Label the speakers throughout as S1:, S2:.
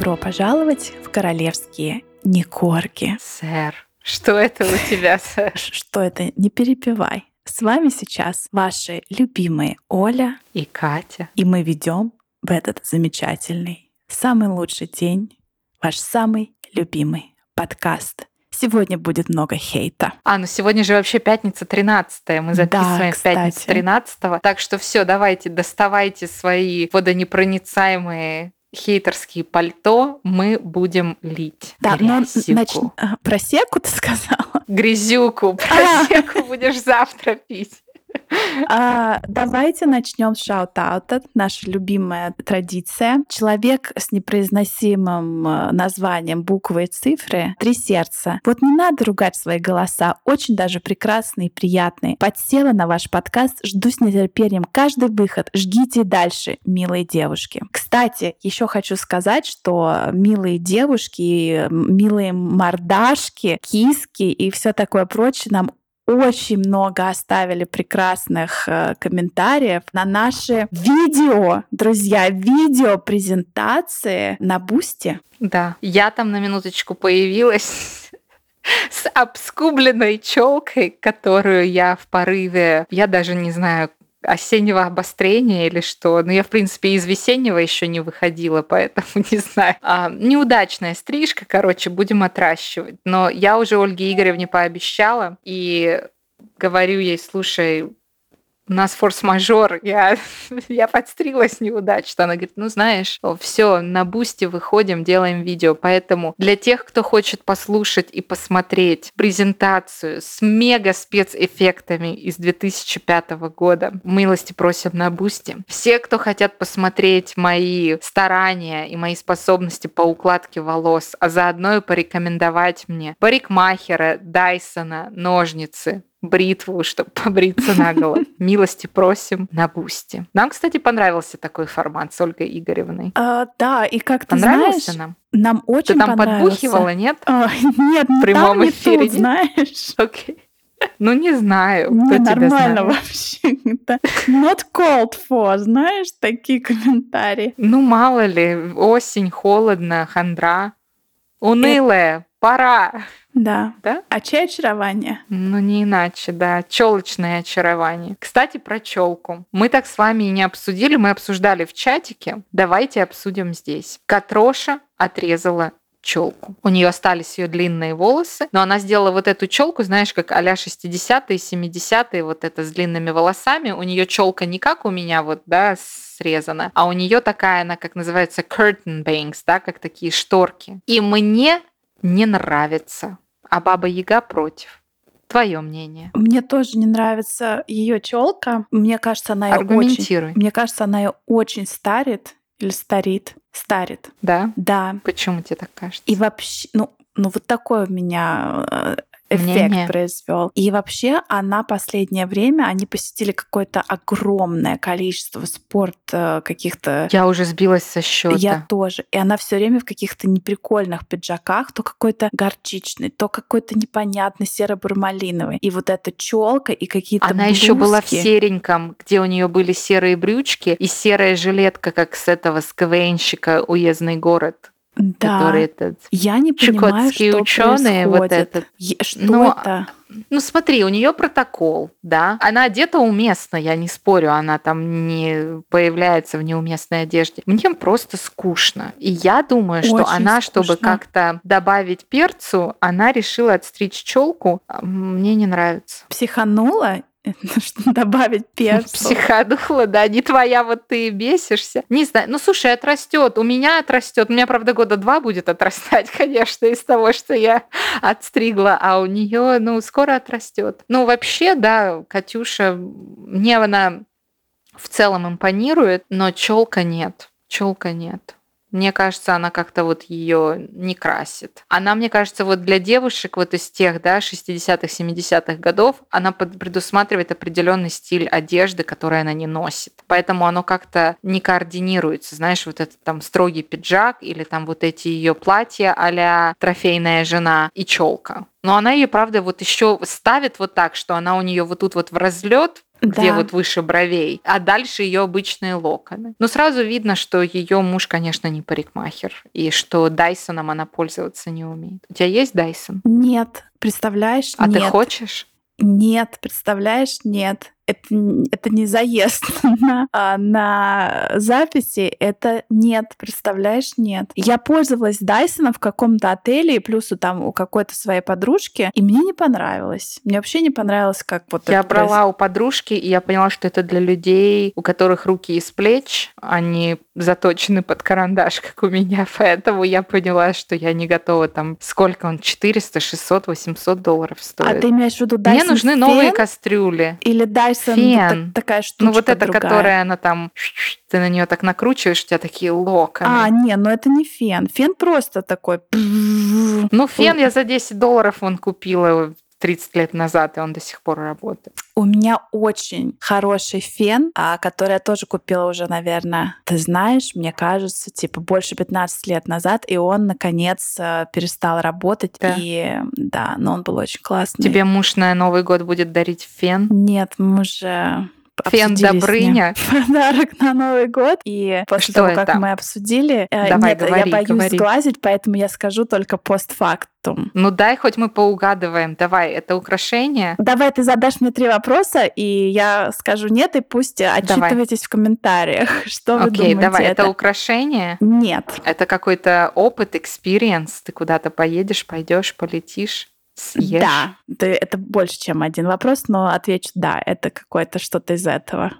S1: Добро пожаловать в королевские Никорки.
S2: Сэр, что это у тебя, сэр?
S1: Что это? Не перепевай. С вами сейчас ваши любимые Оля
S2: и Катя.
S1: И мы ведем в этот замечательный, самый лучший день ваш самый любимый подкаст. Сегодня будет много хейта.
S2: А, ну сегодня же вообще пятница 13 Мы записываем
S1: да,
S2: в пятницу 13 Так что все, давайте, доставайте свои водонепроницаемые хейтерские пальто мы будем лить.
S1: Да, но нач... про секу ты сказала?
S2: Грязюку, про а. секу будешь завтра пить.
S1: А, давайте начнем с шаут-аута. Наша любимая традиция. Человек с непроизносимым э, названием буквы и цифры «Три сердца». Вот не надо ругать свои голоса. Очень даже прекрасные и приятные. Подсела на ваш подкаст. Жду с нетерпением каждый выход. Жгите дальше, милые девушки. Кстати, еще хочу сказать, что милые девушки, милые мордашки, киски и все такое прочее нам очень много оставили прекрасных э, комментариев на наши видео, друзья, видео презентации на Бусте.
S2: Да, я там на минуточку появилась с обскубленной челкой, которую я в порыве, я даже не знаю, осеннего обострения или что. Но я, в принципе, из весеннего еще не выходила, поэтому не знаю. А, неудачная стрижка, короче, будем отращивать. Но я уже Ольге Игоревне пообещала и говорю ей, слушай, у нас форс-мажор, я, я подстриглась неудачно. Она говорит, ну знаешь, все, на бусте выходим, делаем видео. Поэтому для тех, кто хочет послушать и посмотреть презентацию с мега спецэффектами из 2005 года, милости просим на бусте. Все, кто хотят посмотреть мои старания и мои способности по укладке волос, а заодно и порекомендовать мне парикмахера, Дайсона, ножницы, бритву, чтобы побриться наголо. Милости просим на бусте. Нам, кстати, понравился такой формат с Ольгой Игоревной.
S1: А, да, и как ты
S2: Понравился
S1: знаешь,
S2: нам?
S1: Нам очень
S2: Ты там подбухивала, нет?
S1: А, нет,
S2: в прямом
S1: там,
S2: эфире,
S1: не тут, знаешь.
S2: Окей. Ну, не знаю.
S1: Не,
S2: Кто
S1: нормально вообще. Это not called for, знаешь, такие комментарии.
S2: Ну, мало ли, осень, холодно, хандра. Унылая, пора.
S1: Да.
S2: Да?
S1: А чье очарование?
S2: Ну, не иначе, да. Челочное очарование. Кстати, про челку. Мы так с вами и не обсудили, мы обсуждали в чатике. Давайте обсудим здесь. Катроша отрезала челку. У нее остались ее длинные волосы, но она сделала вот эту челку, знаешь, как а-ля 60-е, 70-е, вот это с длинными волосами. У нее челка не как у меня вот, да, срезана, а у нее такая, она как называется curtain bangs, да, как такие шторки. И мне не нравится, а Баба Яга против. Твое мнение?
S1: Мне тоже не нравится ее челка. Мне кажется, она ее очень. Мне кажется, она ее очень старит или старит. Старит.
S2: Да?
S1: Да.
S2: Почему тебе так кажется?
S1: И вообще, ну, ну вот такое у меня э, эффект не, не. произвел. И вообще она последнее время, они посетили какое-то огромное количество спорт э, каких-то...
S2: Я уже сбилась со счета.
S1: Я тоже. И она все время в каких-то неприкольных пиджаках, то какой-то горчичный, то какой-то непонятный серо-бурмалиновый. И вот эта челка и какие-то
S2: Она
S1: блузки.
S2: еще была в сереньком, где у нее были серые брючки и серая жилетка, как с этого с КВНщика «Уездный город»
S1: да.
S2: который этот
S1: я не понимаю, что
S2: ученые вот этот.
S1: Что Но, это?
S2: Ну смотри, у нее протокол, да. Она одета уместно, я не спорю, она там не появляется в неуместной одежде. Мне просто скучно. И я думаю, что
S1: Очень
S2: она,
S1: скучно.
S2: чтобы как-то добавить перцу, она решила отстричь челку. Мне не нравится.
S1: Психанула добавить перцу.
S2: Психодула, да, не твоя, вот ты бесишься. Не знаю, ну слушай, отрастет, у меня отрастет, у меня, правда, года два будет отрастать, конечно, из того, что я отстригла, а у нее, ну, скоро отрастет. Ну, вообще, да, Катюша, мне она в целом импонирует, но челка нет, челка нет. Мне кажется, она как-то вот ее не красит. Она, мне кажется, вот для девушек вот из тех, да, 60-х, 70-х годов, она предусматривает определенный стиль одежды, который она не носит. Поэтому оно как-то не координируется. Знаешь, вот этот там строгий пиджак или там вот эти ее платья а трофейная жена и челка. Но она ее, правда, вот еще ставит вот так, что она у нее вот тут вот в разлет, где
S1: Да.
S2: вот выше бровей, а дальше ее обычные локоны. Но сразу видно, что ее муж, конечно, не парикмахер, и что Дайсоном она пользоваться не умеет. У тебя есть Дайсон?
S1: Нет, представляешь?
S2: А
S1: нет.
S2: ты хочешь?
S1: Нет, представляешь? Нет. Это, это не заезд на, а, на записи, это нет, представляешь, нет. Я пользовалась Дайсоном в каком-то отеле, и плюс у там у какой-то своей подружки, и мне не понравилось. Мне вообще не понравилось, как вот
S2: Я
S1: это
S2: брала у подружки, и я поняла, что это для людей, у которых руки из плеч, они заточены под карандаш, как у меня. Поэтому я поняла, что я не готова там... Сколько он? 400, 600, 800 долларов стоит.
S1: А ты имеешь в виду
S2: Мне
S1: Dyson
S2: нужны новые кастрюли.
S1: или Dyson вот
S2: Фен.
S1: так- такая штучка
S2: Ну вот эта,
S1: другая?
S2: которая она там... Ты на нее так накручиваешь, у тебя такие локоны.
S1: А, не, ну это не фен. Фен просто такой...
S2: Ну, фен я за 10 долларов он купила 30 лет назад, и он до сих пор работает.
S1: У меня очень хороший фен, а, который я тоже купила уже, наверное, ты знаешь, мне кажется, типа больше 15 лет назад, и он, наконец, э, перестал работать.
S2: Да.
S1: И да, но он был очень классный.
S2: Тебе муж на Новый год будет дарить фен?
S1: Нет, мы уже
S2: Фен Добрыня?
S1: подарок на Новый год. И после
S2: Что
S1: того, как
S2: это?
S1: мы обсудили, э,
S2: Давай,
S1: нет,
S2: говори,
S1: я боюсь
S2: говори.
S1: сглазить, поэтому я скажу только постфактум.
S2: Ну дай хоть мы поугадываем. Давай, это украшение?
S1: Давай ты задашь мне три вопроса, и я скажу нет, и пусть отчитывайтесь в комментариях, что вы
S2: Окей,
S1: думаете.
S2: давай, это украшение?
S1: Нет.
S2: Это какой-то опыт, experience. Ты куда-то поедешь, пойдешь, полетишь, съешь.
S1: Да, ты- это больше, чем один вопрос, но отвечу да, это какое-то что-то из этого.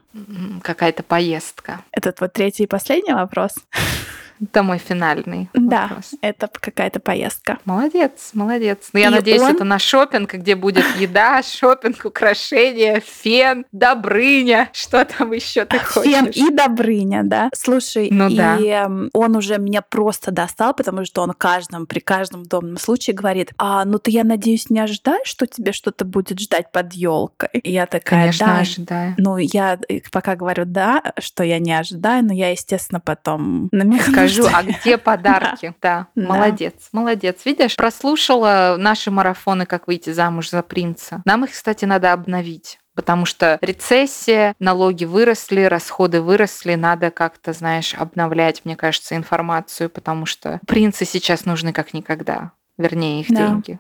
S2: Какая-то поездка.
S1: Это твой третий и последний вопрос?
S2: Это мой финальный
S1: Да,
S2: вопрос.
S1: это какая-то поездка.
S2: Молодец, молодец. Ну, я
S1: И
S2: надеюсь,
S1: он-
S2: это на шопинг, где будет еда, шопинг, украшения, фен, добрыня. Что там еще ты хочешь?
S1: Фен и Добрыня, да? Слушай,
S2: Ну
S1: и
S2: да.
S1: эм, он уже меня просто достал, потому что он каждом, при каждом удобном случае говорит, а, ну ты, я надеюсь, не ожидаешь, что тебе что-то будет ждать под елкой. И я такая,
S2: Конечно,
S1: да.
S2: ожидаю.
S1: Ну, я э, пока говорю да, что я не ожидаю, но я, естественно, потом намекну,
S2: Скажу, а где подарки? Да,
S1: Да.
S2: молодец, молодец. Видишь, прослушала наши марафоны «Как выйти замуж за принца». Нам их, кстати, надо обновить. Потому что рецессия, налоги выросли, расходы выросли, надо как-то, знаешь, обновлять, мне кажется, информацию, потому что принцы сейчас нужны как никогда, вернее, их
S1: Да.
S2: деньги.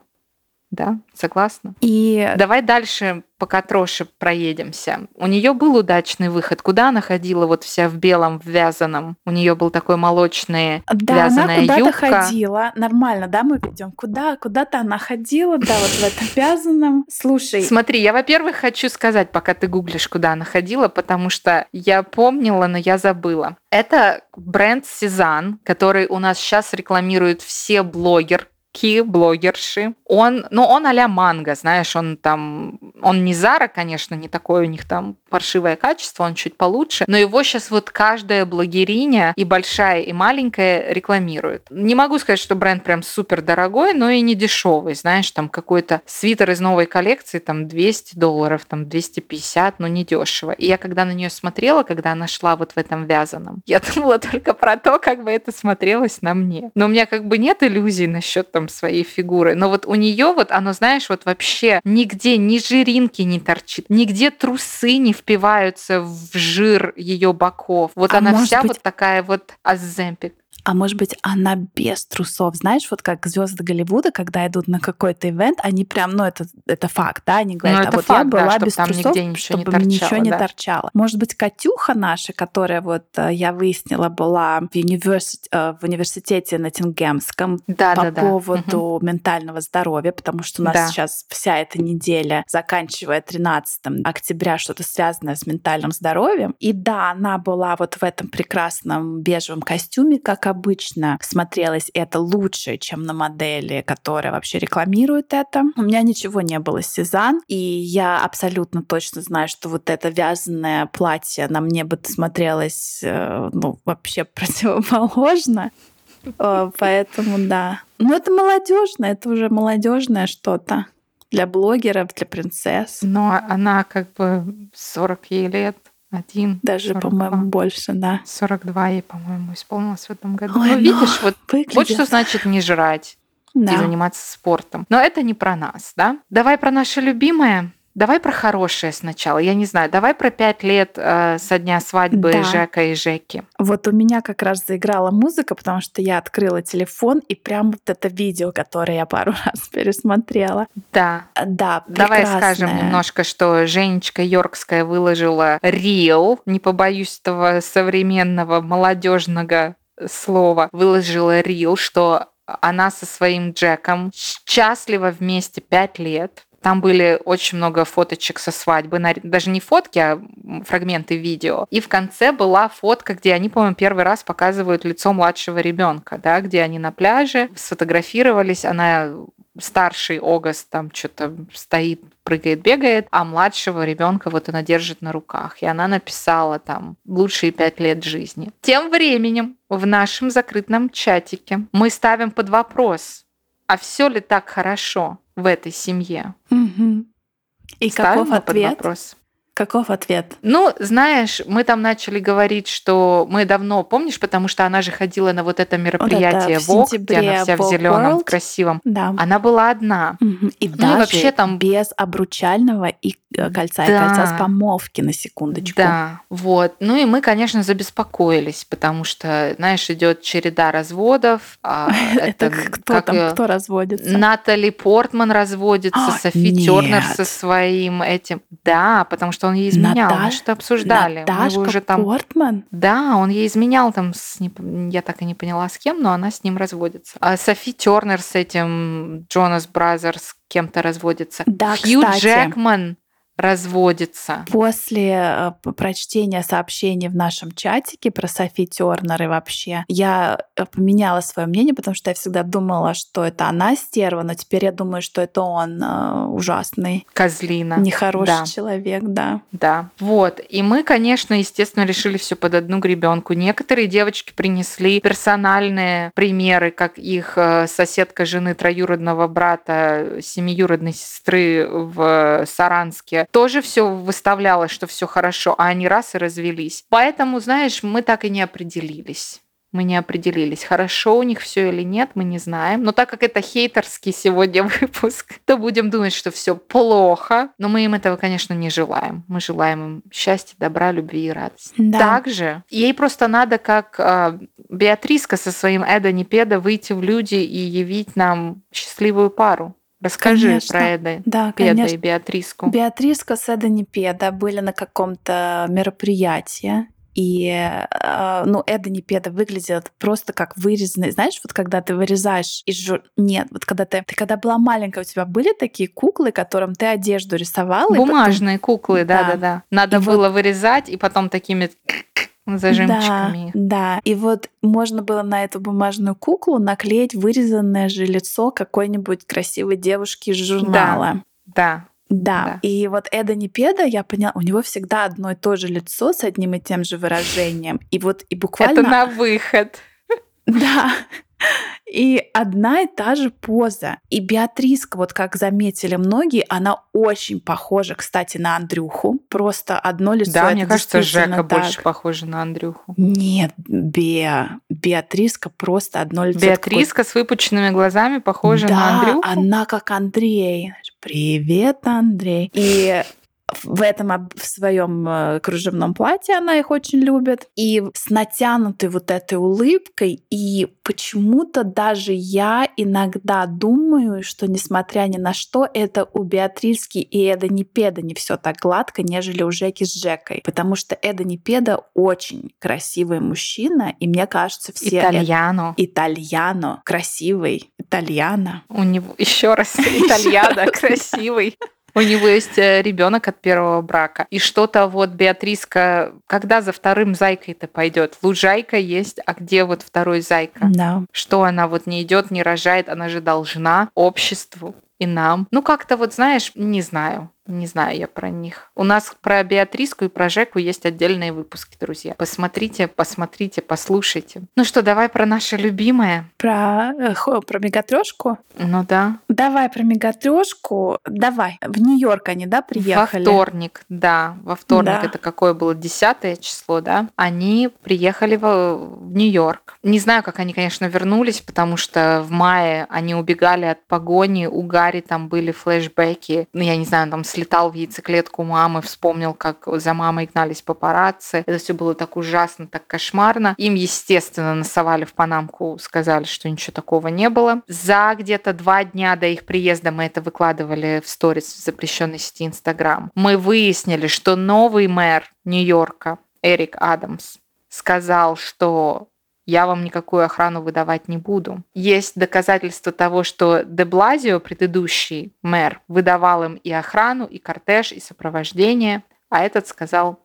S2: Да, согласна?
S1: И
S2: Давай дальше пока Троши проедемся. У нее был удачный выход. Куда она ходила вот вся в белом, в вязаном? У нее был такой молочный
S1: Да,
S2: вязаная
S1: она куда-то ходила. Нормально, да, мы ведем? Куда? Куда-то она ходила, да, вот в этом вязаном. Слушай,
S2: Смотри, я, во-первых, хочу сказать, пока ты гуглишь, куда она ходила, потому что я помнила, но я забыла. Это бренд Сезан, который у нас сейчас рекламируют все блогер блогерши. Он, ну, он а-ля манго, знаешь, он там, он не Зара, конечно, не такое у них там паршивое качество, он чуть получше, но его сейчас вот каждая блогериня, и большая, и маленькая, рекламирует. Не могу сказать, что бренд прям супер дорогой, но и не дешевый, знаешь, там какой-то свитер из новой коллекции, там 200 долларов, там 250, но не дешево. И я когда на нее смотрела, когда она шла вот в этом вязаном, я думала только про то, как бы это смотрелось на мне. Но у меня как бы нет иллюзий насчет там своей фигуры. Но вот у нее вот оно, знаешь, вот вообще нигде ни жиринки не торчит, нигде трусы не впиваются в жир ее боков. Вот
S1: А
S2: она вся
S1: быть-
S2: вот такая вот аземпик.
S1: А может быть, она без трусов? Знаешь, вот как звезды Голливуда, когда идут на какой-то ивент, они прям, ну, это, это факт, да, они говорят,
S2: Ну,
S1: а вот я
S2: факт, да,
S1: была
S2: чтоб
S1: без трусов,
S2: нигде ничего не
S1: чтобы ничего
S2: торчало,
S1: не
S2: да.
S1: торчало. Может быть, Катюха наша, которая вот, э, я выяснила, была в, университете, в университете Ноттингемском,
S2: Да,
S1: по
S2: да, да.
S1: поводу ментального здоровья, потому что у нас
S2: Да.
S1: сейчас вся эта неделя, заканчивая 13 октября, что-то связанное с ментальным здоровьем. И да, она была вот в этом прекрасном бежевом костюме, как обычно. Смотрелось это лучше, чем на модели, которая вообще рекламирует это. У меня ничего не было с Сезанн, и я абсолютно точно знаю, что вот это вязаное платье на мне бы смотрелось э, ну, вообще противоположно. Э, Поэтому да. Ну, это молодежно, это уже молодежное что-то для блогеров, для принцесс.
S2: Но она как бы 40 ей лет, один.
S1: Даже,
S2: 42.
S1: по-моему, больше, да.
S2: 42 ей, по-моему, исполнилось в этом году.
S1: Ой,
S2: ну,
S1: ну,
S2: видишь, вот,
S1: Выглядит.
S2: вот что значит не жрать и
S1: Да.
S2: заниматься спортом. Но это не про нас, да? Давай про наше любимое. Давай про хорошее сначала. Я не знаю, давай про пять лет э, со дня свадьбы
S1: Да.
S2: Жека и Жеки.
S1: Вот у меня как раз заиграла музыка, потому что я открыла телефон и прям вот это видео, которое я пару раз пересмотрела.
S2: Да.
S1: Да,
S2: Давай скажем
S1: прекрасное.
S2: немножко, что Женечка Йоркская выложила рил, не побоюсь этого современного молодежного слова, выложила рил, что она со своим Джеком счастлива вместе пять лет. Там были очень много фоточек со свадьбы, даже не фотки, а фрагменты видео. И в конце была фотка, где они, по-моему, первый раз показывают лицо младшего ребенка, да, где они на пляже сфотографировались. Она старший Огас там что-то стоит, прыгает, бегает, а младшего ребенка вот она держит на руках. И она написала там лучшие пять лет жизни. Тем временем в нашем закрытом чатике мы ставим под вопрос, а все ли так хорошо в этой семье?
S1: Мгм. И
S2: Ставим
S1: каков
S2: мы под
S1: ответ?
S2: вопрос?
S1: Каков ответ?
S2: Ну, знаешь, мы там начали говорить, что мы давно, помнишь, потому что она же ходила на вот это мероприятие
S1: в
S2: Vogue, где
S1: сентябре
S2: она вся в
S1: Vogue
S2: зеленом,
S1: World.
S2: красивом.
S1: Да.
S2: Она была одна.
S1: Мгм. И
S2: Ну,
S1: даже
S2: вообще там-
S1: без обручального и э, кольца, и
S2: Да.
S1: кольца с помолвки, на секундочку.
S2: Да, вот. Ну и мы, конечно, забеспокоились, потому что, знаешь, идет череда разводов. а
S1: Это
S2: это
S1: кто
S2: как
S1: там,
S2: её-
S1: кто разводится?
S2: Натали Портман разводится,
S1: А,
S2: Софи
S1: нет.
S2: Тернер со своим этим. Да, потому что он ей изменял. Мы
S1: Наташ-
S2: что обсуждали. Мы
S1: Наташка
S2: уже там
S1: Портман?
S2: Да, он ей изменял там, с, я так и не поняла с кем, но она с ним разводится. А Софи Тернер с этим Jonas Brothers кем-то разводится.
S1: Да,
S2: Хью
S1: кстати.
S2: Джекман разводится.
S1: После э, прочтения сообщений в нашем чатике про Софи Тернер и вообще, я э, поменяла свое мнение, потому что я всегда думала, что это она стерва, но теперь я думаю, что это он э, ужасный,
S2: Козлина.
S1: нехороший
S2: Да.
S1: человек, да.
S2: Да, вот. И мы, конечно, естественно, решили все под одну гребенку. Некоторые девочки принесли персональные примеры, как их э, соседка жены троюродного брата, семиюродной сестры в Саранске, тоже все выставляла, что все хорошо, а они раз и развелись. Поэтому, знаешь, мы так и не определились. Мы не определились, хорошо у них все или нет, мы не знаем. Но так как это хейтерский сегодня выпуск, то будем думать, что все плохо. Но мы им этого, конечно, не желаем. Мы желаем им счастья, добра, любви и радости.
S1: Да.
S2: Также ей просто надо, как а, Беатриска со своим Эда Непеда, выйти в люди и явить нам счастливую пару. Расскажи
S1: Конечно.
S2: про Эда
S1: Да,
S2: Педа
S1: конечно.
S2: и Беатриску.
S1: Беатриска с Эда Педа были на каком-то мероприятии. И, э, ну, Эда Непеда выглядит просто как вырезанный. Знаешь, вот когда ты вырезаешь из жур... Нет, вот когда ты... Ты когда была маленькая, у тебя были такие куклы, которым ты одежду рисовала? и потом-
S2: Бумажные куклы,
S1: Да.
S2: да-да-да. Надо
S1: И вот-
S2: было вырезать и потом такими зажимчиками.
S1: Да, да. И вот можно было на эту бумажную куклу наклеить вырезанное же лицо какой-нибудь красивой девушки из журнала.
S2: Да.
S1: Да.
S2: Да.
S1: И вот Эда Непеда, я поняла, у него всегда одно и то же лицо с одним и тем же выражением. И вот и буквально...
S2: Это на выход.
S1: Да. И одна и та же поза. И Беатриска, вот как заметили многие, она очень похожа, кстати, на Андрюху. Просто одно лицо.
S2: Да, мне кажется, Жека
S1: так.
S2: больше похожа на Андрюху.
S1: Нет, Беа. Беатриска просто одно лицо.
S2: Беатриска с выпученными глазами
S1: Такое-
S2: похожа
S1: да,
S2: на Андрюху.
S1: она как Андрей. Привет, Андрей. И в этом в своем э, кружевном платье она их очень любит. И с натянутой вот этой улыбкой. И почему-то даже я иногда думаю, что несмотря ни на что, это у Беатриски и Эда Непеда не все так гладко, нежели у Жеки с Жекой. Потому что Эда Непеда очень красивый мужчина, и мне кажется, все
S2: Итальяно.
S1: Итальяно, красивый, итальяно.
S2: У него еще раз итальяно, красивый. У него есть ребенок от первого брака. И что-то вот Беатриска, когда за вторым зайкой-то пойдет? Лужайка есть, а где вот второй зайка?
S1: Да.
S2: Что она вот не идет, не рожает, она же должна обществу и нам. Ну, как-то вот, знаешь, не знаю. Не знаю я про них. У нас про Беатриску и про Жеку есть отдельные выпуски, друзья. Посмотрите, посмотрите, послушайте. Ну что, давай про наше любимое.
S1: Про, э, про мегатрешку?
S2: Ну да.
S1: Давай про мегатрешку. Давай. В Нью-Йорк они, да, приехали?
S2: Во вторник, да. Во вторник,
S1: Да.
S2: это какое было? Десятое число, да? Они приехали в, в Нью-Йорк. Не знаю, как они, конечно, вернулись, потому что в мае они убегали от погони. У Гарри там были флешбеки. Ну, я не знаю, там с слетал в яйцеклетку мамы, вспомнил, как за мамой гнались папарацци. Это все было так ужасно, так кошмарно. Им, естественно, насовали в панамку, сказали, что ничего такого не было. За где-то два дня до их приезда мы это выкладывали в сторис в запрещенной сети Инстаграм. Мы выяснили, что новый мэр Нью-Йорка, Эрик Адамс, сказал, что я вам никакую охрану выдавать не буду. Есть доказательства того, что де Блазио, предыдущий мэр, выдавал им и охрану, и кортеж, и сопровождение, а этот сказал,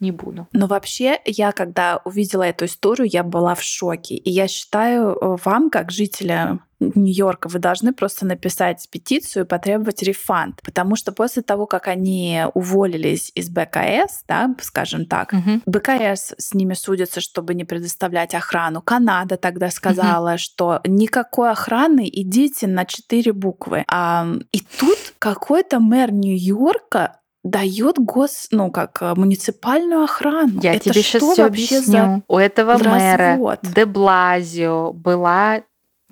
S2: не буду.
S1: Но вообще, я когда увидела эту историю, я была в шоке. И я считаю, э, вам, как жителям Нью-Йорка, вы должны просто написать петицию и потребовать рефанд. Потому что после того, как они уволились из БКС, да, скажем так, угу. БКС с ними судится, чтобы не предоставлять охрану. Канада тогда сказала, угу. что никакой охраны, идите на четыре буквы. А, и тут какой-то мэр Нью-Йорка дает гос, ну как э, муниципальную охрану.
S2: Я
S1: Это
S2: тебе сейчас все объясню. За У этого развод? мэра Де Блазио была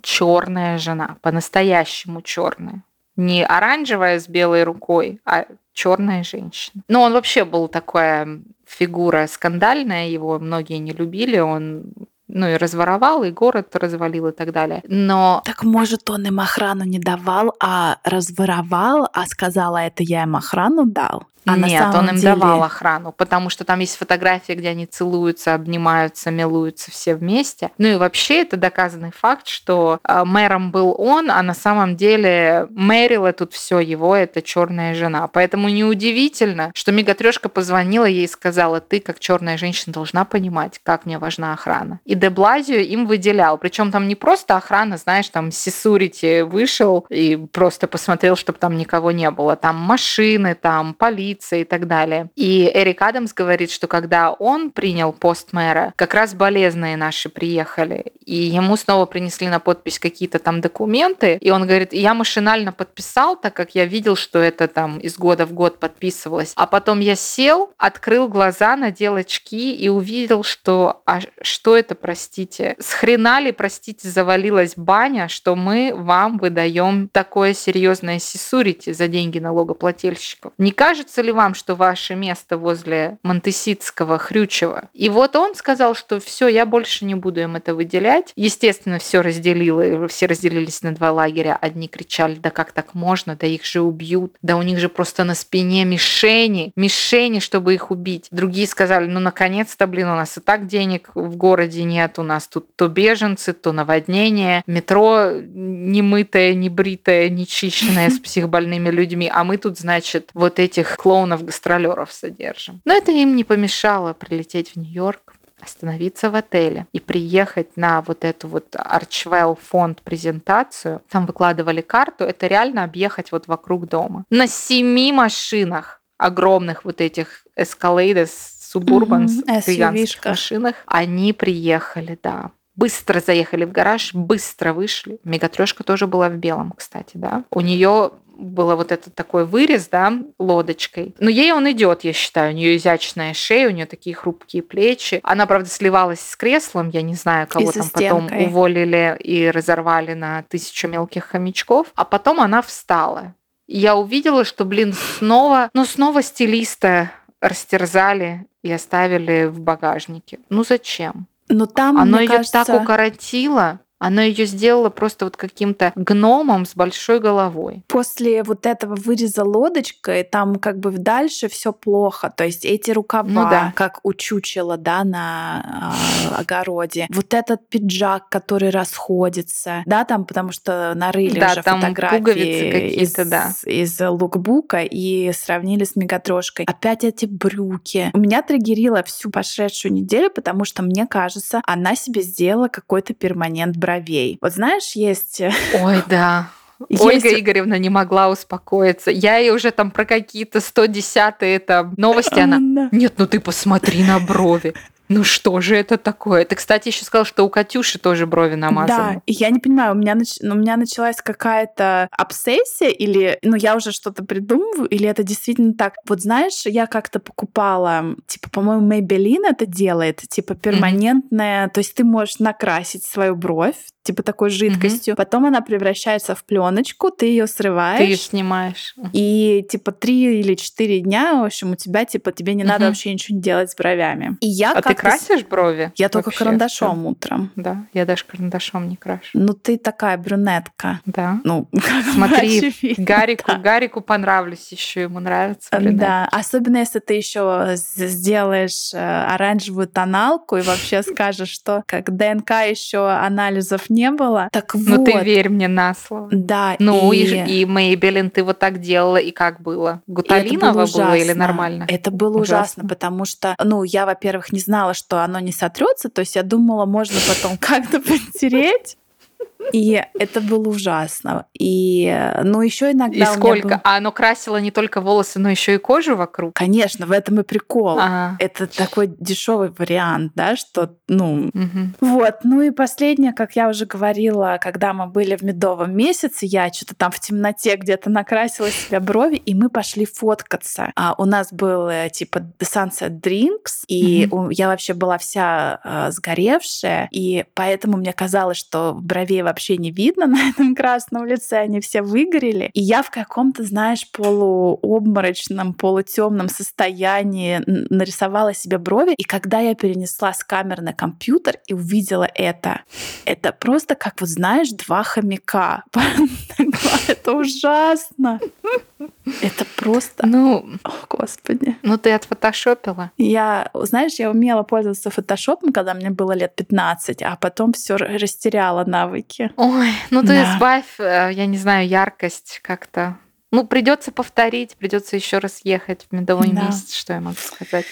S2: черная жена, по-настоящему черная. Не оранжевая с белой рукой, а черная женщина. Но он вообще был такая фигура скандальная, его многие не любили, он ну и разворовал, и город развалил и так далее. Но...
S1: Так может, он им охрану не давал, а разворовал, а сказала, это я им охрану дал? А
S2: Нет, он им деле... давал охрану, потому что там есть фотографии, где они целуются, обнимаются, милуются все вместе. Ну и вообще это доказанный факт, что э, мэром был он, а на самом деле мэрила тут все его, это черная жена. Поэтому неудивительно, что Мегатрешка позвонила ей и сказала, ты как черная женщина должна понимать, как мне важна охрана. И де Блазио им выделял. Причем там не просто охрана, знаешь, там Сесурити вышел и просто посмотрел, чтобы там никого не было. Там машины, там полиция и так далее. И Эрик Адамс говорит, что когда он принял пост мэра, как раз болезные наши приехали, и ему снова принесли на подпись какие-то там документы, и он говорит, я машинально подписал, так как я видел, что это там из года в год подписывалось. А потом я сел, открыл глаза, надел очки и увидел, что а что это про простите, с хрена ли, простите, завалилась баня, что мы вам выдаем такое серьезное сисурити за деньги налогоплательщиков? Не кажется ли вам, что ваше место возле Монтеситского, Хрючева? И вот он сказал, что все, я больше не буду им это выделять. Естественно, все разделило, все разделились на два лагеря. Одни кричали, да как так можно, да их же убьют, да у них же просто на спине мишени, мишени, чтобы их убить. Другие сказали, ну наконец-то, блин, у нас и так денег в городе нет. У нас тут то беженцы, то наводнение, метро немытое, небритое, нечищенное с психбольными людьми, а мы тут, значит, вот этих клоунов-гастролеров содержим. Но это им не помешало прилететь в Нью-Йорк, остановиться в отеле и приехать на вот эту вот Archwell фонд презентацию. Там выкладывали карту. Это реально объехать вот вокруг дома. На семи машинах огромных вот этих Escalades Suburban mm-hmm. гигантских машинах. Они приехали, да. Быстро заехали в гараж, быстро вышли. Мегатрешка тоже была в белом, кстати, да. У нее было вот этот такой вырез, да, лодочкой. Но ей он идет, я считаю. У нее изящная шея, у нее такие хрупкие плечи. Она, правда, сливалась с креслом. Я не знаю, кого и там потом уволили и разорвали на тысячу мелких хомячков. А потом она встала. И я увидела, что, блин, снова, ну, снова стилиста растерзали и оставили в багажнике. Ну зачем?
S1: Но там,
S2: Оно ее
S1: кажется...
S2: так укоротило. Оно ее сделало просто вот каким-то гномом с большой головой.
S1: После вот этого выреза лодочкой там как бы дальше все плохо. То есть эти рукава, ну, да. как у чучела, да, на э, огороде. Вот этот пиджак, который расходится, да, там, потому что нарыли да, уже
S2: там
S1: фотографии
S2: из, да.
S1: из лукбука и сравнили с мегатрошкой. Опять эти брюки. У меня триггерило всю прошедшую неделю, потому что мне кажется, она себе сделала какой-то перманент бренд бровей. Вот знаешь, есть... Э,
S2: Ой, да. Есть... Ольга Игоревна не могла успокоиться. Я ей уже там про какие-то 110-е это новости, она... Нет, ну ты посмотри на брови. Ну что же это такое? Ты, кстати, еще сказал, что у Катюши тоже брови намазаны.
S1: Да, и я не понимаю, у меня, нач... ну, у меня началась какая-то обсессия, или ну, я уже что-то придумываю, или это действительно так. Вот знаешь, я как-то покупала, типа, по-моему, Maybelline это делает, типа, перманентная, mm-hmm. то есть ты можешь накрасить свою бровь, типа такой жидкостью. Mm-hmm. Потом она превращается в пленочку, ты ее срываешь. Ты
S2: ее снимаешь.
S1: И типа три или четыре дня, в общем, у тебя типа тебе не mm-hmm. надо вообще ничего не делать с бровями. И я
S2: а ты красишь брови?
S1: Я только карандашом утром.
S2: Да, я даже карандашом не крашу.
S1: Ну ты такая брюнетка.
S2: Да.
S1: Ну
S2: смотри, Гарику. Гарику понравлюсь еще, ему нравится брюнетки.
S1: Да, особенно если ты еще сделаешь э, оранжевую тоналку и вообще скажешь, что как ДНК еще анализов не было. Так вот.
S2: Ну ты верь мне на слово.
S1: Да.
S2: Ну и, и Мейбелин ты вот так делала, и как было? Гуталиново было, было или нормально?
S1: Это было ужасно. ужасно, потому что, ну, я, во-первых, не знала, что оно не сотрется, то есть я думала, можно потом как-то подтереть. И это было ужасно. И, ну, еще иногда...
S2: И сколько? Был... А оно красило не только волосы, но еще и кожу вокруг?
S1: Конечно, в этом и прикол. Ага. Это такой дешевый вариант, да, что, ну... Угу. Вот. Ну и последнее, как я уже говорила, когда мы были в медовом месяце, я что-то там в темноте где-то накрасила себе брови, и мы пошли фоткаться. А у нас был э, типа Sunset Drinks, и угу. я вообще была вся э, сгоревшая, и поэтому мне казалось, что бровей вообще не видно на этом красном лице, они все выгорели. И я в каком-то, знаешь, полуобморочном, полутемном состоянии нарисовала себе брови. И когда я перенесла с камеры на компьютер и увидела это, это просто как, вот знаешь, два хомяка. Это ужасно. Это просто...
S2: Ну,
S1: О, господи.
S2: Ну, ты отфотошопила.
S1: Я, знаешь, я умела пользоваться фотошопом, когда мне было лет 15, а потом все растеряла навыки.
S2: Ой, ну ты да. избавь, э, я не знаю, яркость как-то. Ну, придется повторить, придется еще раз ехать в медовый да. месяц, что я могу сказать.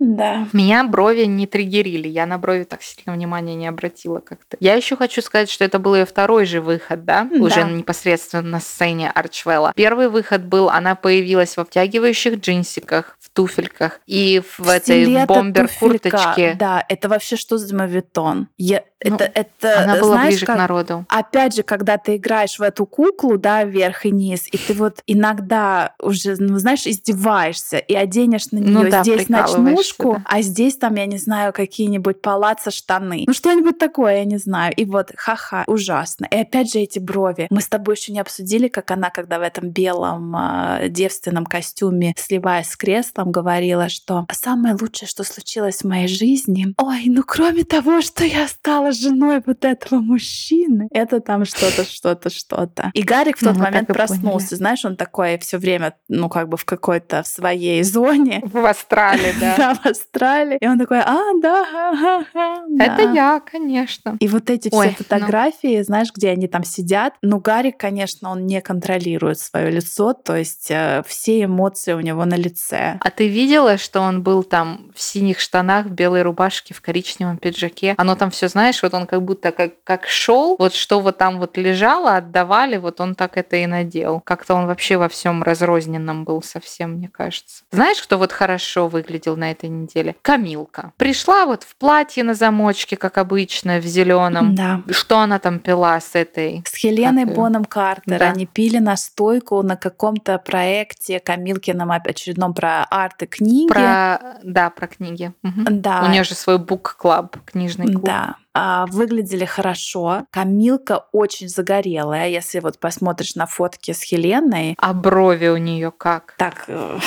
S1: Да.
S2: Меня брови не триггерили, я на брови так сильно внимания не обратила как-то. Я еще хочу сказать, что это был ее второй же выход, да, да. уже непосредственно на сцене Арчвелла. Первый выход был, она появилась в обтягивающих джинсиках, туфельках и в этой бомбер-курточке.
S1: Да, это вообще что за мавитон? Я, ну, это, это,
S2: она была
S1: знаешь,
S2: ближе как, к народу.
S1: Опять же, когда ты играешь в эту куклу, да, вверх и низ, и ты вот иногда уже, ну, знаешь, издеваешься и оденешь на нее ну, да, здесь ночнушку, да. а здесь там, я не знаю, какие-нибудь палаца штаны. Ну, что-нибудь такое, я не знаю. И вот, ха-ха, ужасно. И опять же эти брови. Мы с тобой еще не обсудили, как она, когда в этом белом э, девственном костюме, сливаясь с креслом, говорила, что самое лучшее, что случилось в моей жизни, ой, ну кроме того, что я стала женой вот этого мужчины. Это там что-то, что-то, что-то. И Гарик в тот ну, момент проснулся. Поняли. Знаешь, он такой все время, ну, как бы в какой-то в своей зоне.
S2: В Австралии, да.
S1: Да, в Австралии. И он такой, а, да, ха, ха,
S2: Это я, конечно.
S1: И вот эти все ну. фотографии, знаешь, где они там сидят. Ну, Гарик, конечно, он не контролирует свое лицо, то есть э, все эмоции у него на лице.
S2: А ты видела, что он был там в синих штанах, в белой рубашке, в коричневом пиджаке? Оно там все, знаешь, вот он как будто как, как шел, вот что вот там вот лежало, отдавали, вот он так это и надел. Как-то он вообще во всем разрозненном был совсем, мне кажется. Знаешь, кто вот хорошо выглядел на этой неделе? Камилка. Пришла вот в платье на замочке, как обычно, в зеленом.
S1: Да.
S2: Что она там пила с этой?
S1: С Хеленой как... Боном Картер. Да. Они пили настойку на каком-то проекте Камилкином очередном про арты книги.
S2: Про, да, про книги. Угу.
S1: Да.
S2: У нее же свой бук-клаб, книжный клуб.
S1: Да выглядели хорошо. Камилка очень загорелая, если вот посмотришь на фотки с Хеленой.
S2: А брови у нее как?
S1: Так. Э,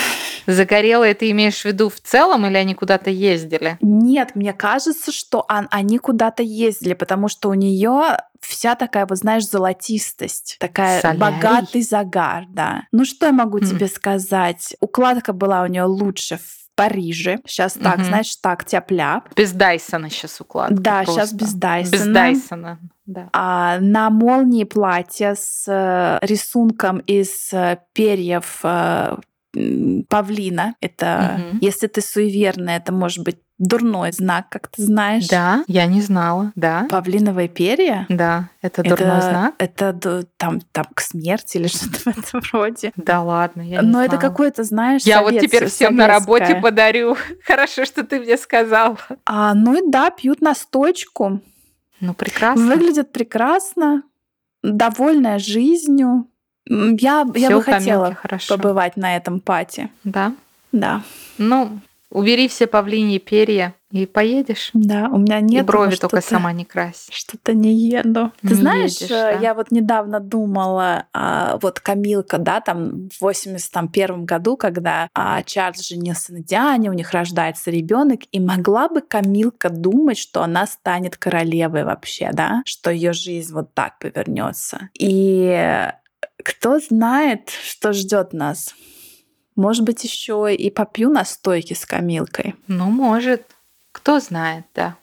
S2: загорелая ты имеешь в виду в целом или они куда-то ездили?
S1: Нет, мне кажется, что они куда-то ездили, потому что у нее вся такая, вот знаешь, золотистость, такая Солярий. богатый загар, да. Ну что я могу mm. тебе сказать? Укладка была у нее лучше в Париже. Сейчас угу. так, знаешь, так, тяп-ляп.
S2: Без Дайсона сейчас укладка.
S1: Да, просто. сейчас без Дайсона.
S2: Без Дайсона. Да.
S1: А, на молнии платье с э, рисунком из э, перьев э, павлина. Это, угу. если ты суеверная, это может быть дурной знак, как ты знаешь.
S2: Да, я не знала, да.
S1: Павлиновые перья?
S2: Да, это дурной
S1: это,
S2: знак.
S1: Это там, там к смерти или что-то в этом роде.
S2: Да ладно, я не
S1: Но
S2: знала.
S1: это какое-то, знаешь,
S2: Я
S1: совет,
S2: вот теперь всем на работе подарю. Хорошо, что ты мне сказал.
S1: А, ну и да, пьют настойку.
S2: Ну, прекрасно.
S1: Выглядят прекрасно, довольная жизнью. Я, я бы хотела
S2: хорошо.
S1: побывать на этом пати.
S2: Да?
S1: Да.
S2: Ну, Убери все павлиньи перья и поедешь.
S1: Да, у меня нет.
S2: И брови только сама не крась.
S1: Что-то не еду. Ты
S2: не
S1: знаешь,
S2: едешь, да?
S1: я вот недавно думала, а, вот Камилка, да, там в 81 году, когда а, Чарльз женился на Диане, у них рождается ребенок, и могла бы Камилка думать, что она станет королевой вообще, да, что ее жизнь вот так повернется. И кто знает, что ждет нас. Может быть, еще и попью настойки с камилкой.
S2: Ну, может. Кто знает, да.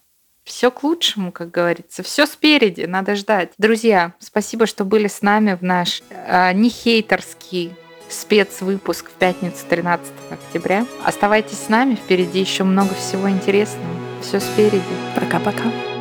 S2: Все к лучшему, как говорится. Все спереди, надо ждать. Друзья, спасибо, что были с нами в наш э, не хейтерский спецвыпуск в пятницу 13 октября. Оставайтесь с нами, впереди еще много всего интересного. Все спереди.
S1: Пока-пока.